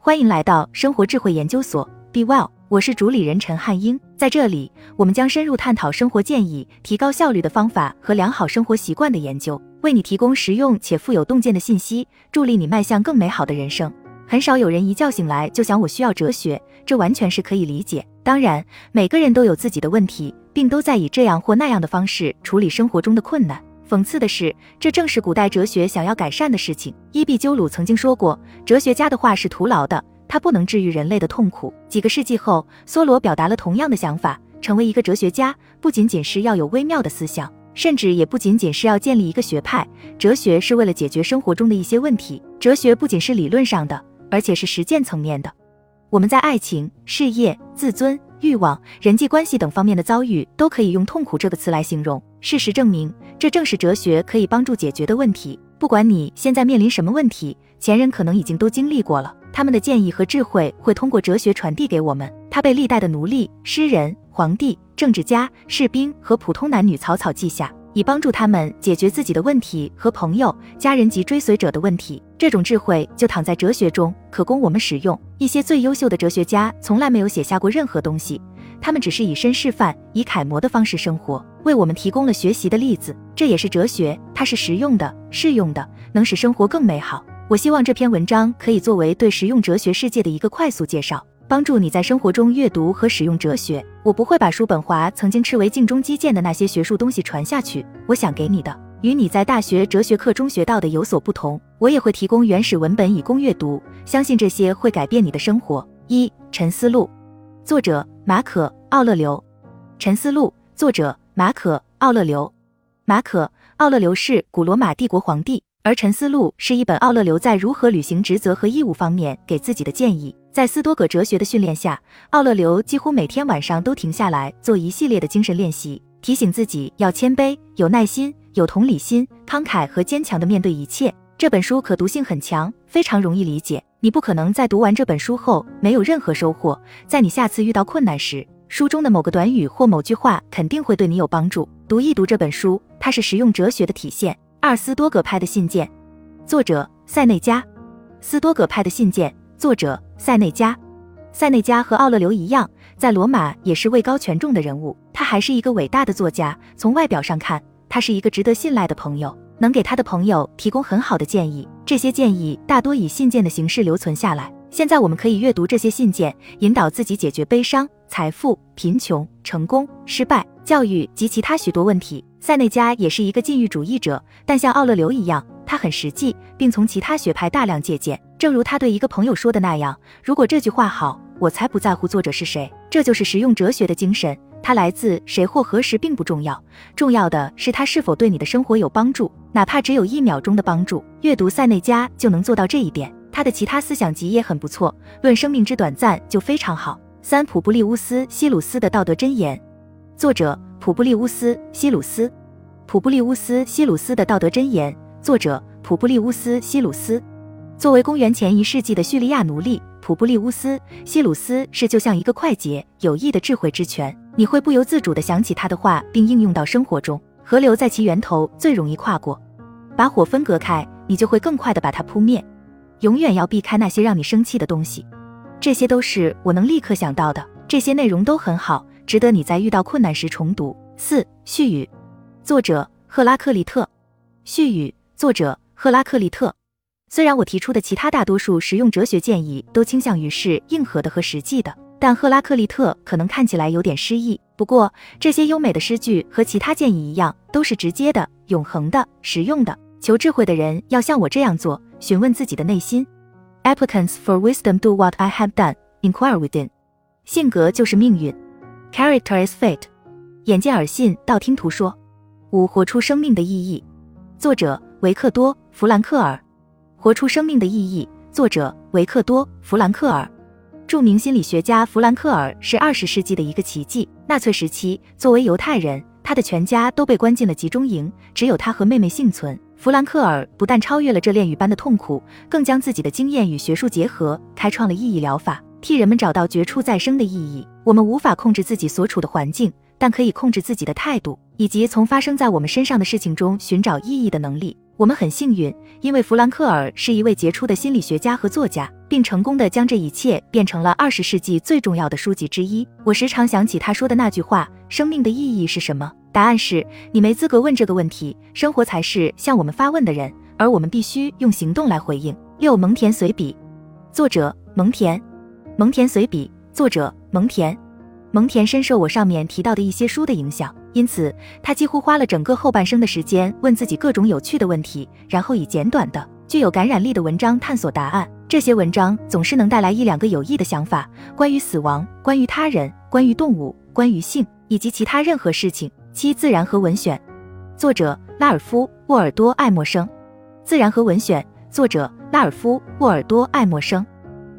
欢迎来到生活智慧研究所，Be Well，我是主理人陈汉英。在这里，我们将深入探讨生活建议、提高效率的方法和良好生活习惯的研究，为你提供实用且富有洞见的信息，助力你迈向更美好的人生。很少有人一觉醒来就想我需要哲学，这完全是可以理解。当然，每个人都有自己的问题，并都在以这样或那样的方式处理生活中的困难。讽刺的是，这正是古代哲学想要改善的事情。伊壁鸠鲁曾经说过，哲学家的话是徒劳的，他不能治愈人类的痛苦。几个世纪后，梭罗表达了同样的想法：成为一个哲学家，不仅仅是要有微妙的思想，甚至也不仅仅是要建立一个学派。哲学是为了解决生活中的一些问题。哲学不仅是理论上的，而且是实践层面的。我们在爱情、事业、自尊、欲望、人际关系等方面的遭遇，都可以用“痛苦”这个词来形容。事实证明。这正是哲学可以帮助解决的问题。不管你现在面临什么问题，前人可能已经都经历过了。他们的建议和智慧会通过哲学传递给我们。他被历代的奴隶、诗人、皇帝、政治家、士兵和普通男女草草记下，以帮助他们解决自己的问题和朋友、家人及追随者的问题。这种智慧就躺在哲学中，可供我们使用。一些最优秀的哲学家从来没有写下过任何东西。他们只是以身示范，以楷模的方式生活，为我们提供了学习的例子。这也是哲学，它是实用的、适用的，能使生活更美好。我希望这篇文章可以作为对实用哲学世界的一个快速介绍，帮助你在生活中阅读和使用哲学。我不会把叔本华曾经斥为镜中基建的那些学术东西传下去。我想给你的，与你在大学哲学课中学到的有所不同。我也会提供原始文本以供阅读，相信这些会改变你的生活。一《沉思录》，作者。马可·奥勒留，《沉思录》作者马可·奥勒留。马可·奥勒留是古罗马帝国皇帝，而《沉思录》是一本奥勒留在如何履行职责和义务方面给自己的建议。在斯多葛哲学的训练下，奥勒留几乎每天晚上都停下来做一系列的精神练习，提醒自己要谦卑、有耐心、有同理心、慷慨和坚强地面对一切。这本书可读性很强，非常容易理解。你不可能在读完这本书后没有任何收获。在你下次遇到困难时，书中的某个短语或某句话肯定会对你有帮助。读一读这本书，它是实用哲学的体现。二斯多葛派的信件，作者塞内加。斯多葛派的信件，作者塞内加。塞内加和奥勒留一样，在罗马也是位高权重的人物。他还是一个伟大的作家。从外表上看，他是一个值得信赖的朋友。能给他的朋友提供很好的建议，这些建议大多以信件的形式留存下来。现在我们可以阅读这些信件，引导自己解决悲伤、财富、贫穷、成功、失败、教育及其他许多问题。塞内加也是一个禁欲主义者，但像奥勒留一样，他很实际，并从其他学派大量借鉴。正如他对一个朋友说的那样：“如果这句话好，我才不在乎作者是谁。”这就是实用哲学的精神。它来自谁或何时并不重要，重要的是它是否对你的生活有帮助，哪怕只有一秒钟的帮助。阅读塞内加就能做到这一点。他的其他思想集也很不错，《论生命之短暂》就非常好。三普布利乌斯·希鲁斯的道德箴言，作者普布利乌斯·希鲁斯。普布利乌斯·希鲁斯的道德箴言，作者普布利乌斯·希鲁斯。作为公元前一世纪的叙利亚奴隶，普布利乌斯·希鲁斯是就像一个快捷有益的智慧之泉。你会不由自主地想起他的话，并应用到生活中。河流在其源头最容易跨过，把火分隔开，你就会更快地把它扑灭。永远要避开那些让你生气的东西。这些都是我能立刻想到的。这些内容都很好，值得你在遇到困难时重读。四序语，作者赫拉克利特。序语，作者赫拉克利特。虽然我提出的其他大多数实用哲学建议都倾向于是硬核的和实际的。但赫拉克利特可能看起来有点诗意。不过，这些优美的诗句和其他建议一样，都是直接的、永恒的、实用的。求智慧的人要像我这样做：询问自己的内心。Applicants for wisdom do what I have done. Inquire within. 性格就是命运。Character is fate. 眼见耳信，道听途说。五、活出生命的意义。作者维克多·弗兰克尔。活出生命的意义。作者维克多·弗兰克尔。著名心理学家弗兰克尔是二十世纪的一个奇迹。纳粹时期，作为犹太人，他的全家都被关进了集中营，只有他和妹妹幸存。弗兰克尔不但超越了这炼狱般的痛苦，更将自己的经验与学术结合，开创了意义疗法，替人们找到绝处再生的意义。我们无法控制自己所处的环境，但可以控制自己的态度，以及从发生在我们身上的事情中寻找意义的能力。我们很幸运，因为弗兰克尔是一位杰出的心理学家和作家，并成功的将这一切变成了二十世纪最重要的书籍之一。我时常想起他说的那句话：“生命的意义是什么？”答案是你没资格问这个问题，生活才是向我们发问的人，而我们必须用行动来回应。六蒙田随笔，作者蒙田，蒙田随笔，作者蒙田。蒙田深受我上面提到的一些书的影响，因此他几乎花了整个后半生的时间问自己各种有趣的问题，然后以简短的、具有感染力的文章探索答案。这些文章总是能带来一两个有益的想法，关于死亡，关于他人，关于动物，关于性，以及其他任何事情。七自然和文选，作者拉尔夫·沃尔多·爱默生。自然和文选，作者拉尔夫·沃尔多·爱默生。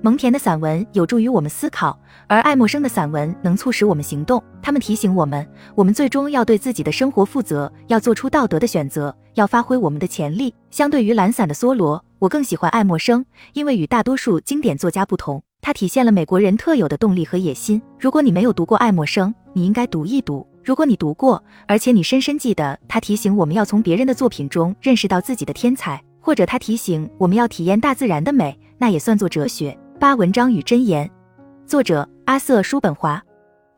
蒙田的散文有助于我们思考，而爱默生的散文能促使我们行动。他们提醒我们，我们最终要对自己的生活负责，要做出道德的选择，要发挥我们的潜力。相对于懒散的梭罗，我更喜欢爱默生，因为与大多数经典作家不同，他体现了美国人特有的动力和野心。如果你没有读过爱默生，你应该读一读。如果你读过，而且你深深记得他提醒我们要从别人的作品中认识到自己的天才，或者他提醒我们要体验大自然的美，那也算作哲学。八文章与箴言，作者阿瑟·叔本华。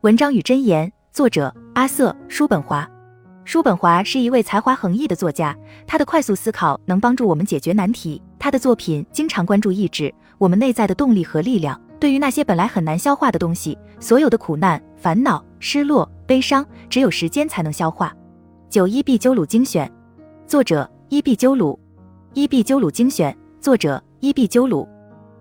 文章与箴言，作者阿瑟·叔本华。叔本华是一位才华横溢的作家，他的快速思考能帮助我们解决难题。他的作品经常关注意志，我们内在的动力和力量。对于那些本来很难消化的东西，所有的苦难、烦恼、失落、悲伤，只有时间才能消化。九伊壁鸠鲁精选，作者伊壁鸠鲁。伊壁鸠鲁精选，作者伊壁鸠鲁。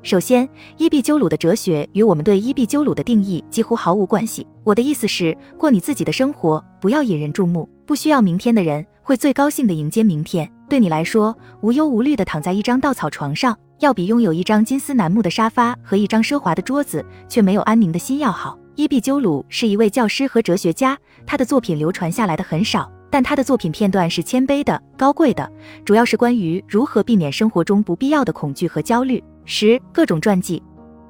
首先，伊壁鸠鲁的哲学与我们对伊壁鸠鲁的定义几乎毫无关系。我的意思是，过你自己的生活，不要引人注目，不需要明天的人会最高兴的迎接明天。对你来说，无忧无虑的躺在一张稻草床上，要比拥有一张金丝楠木的沙发和一张奢华的桌子却没有安宁的心要好。伊壁鸠鲁是一位教师和哲学家，他的作品流传下来的很少，但他的作品片段是谦卑的、高贵的，主要是关于如何避免生活中不必要的恐惧和焦虑。十各种传记，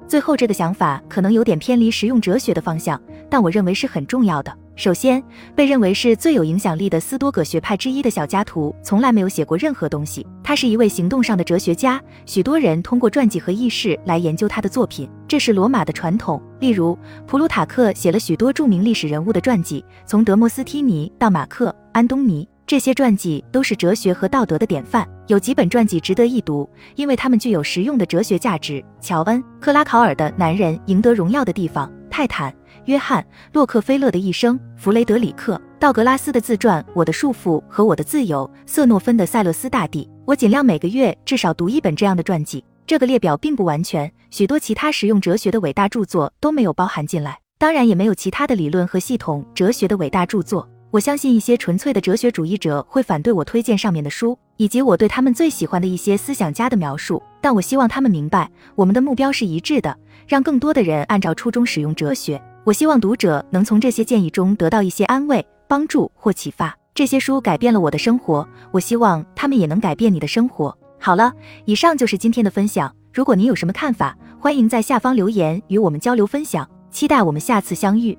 最后这个想法可能有点偏离实用哲学的方向，但我认为是很重要的。首先，被认为是最有影响力的斯多葛学派之一的小加图从来没有写过任何东西。他是一位行动上的哲学家，许多人通过传记和轶事来研究他的作品，这是罗马的传统。例如，普鲁塔克写了许多著名历史人物的传记，从德摩斯提尼到马克、安东尼。这些传记都是哲学和道德的典范，有几本传记值得一读，因为他们具有实用的哲学价值。乔恩·克拉考尔的《男人赢得荣耀的地方》，泰坦·约翰·洛克菲勒的一生，弗雷德里克·道格拉斯的自传《我的束缚和我的自由》，瑟诺芬的《塞勒斯大帝》。我尽量每个月至少读一本这样的传记。这个列表并不完全，许多其他实用哲学的伟大著作都没有包含进来，当然也没有其他的理论和系统哲学的伟大著作。我相信一些纯粹的哲学主义者会反对我推荐上面的书，以及我对他们最喜欢的一些思想家的描述。但我希望他们明白，我们的目标是一致的，让更多的人按照初衷使用哲学。我希望读者能从这些建议中得到一些安慰、帮助或启发。这些书改变了我的生活，我希望他们也能改变你的生活。好了，以上就是今天的分享。如果您有什么看法，欢迎在下方留言与我们交流分享。期待我们下次相遇。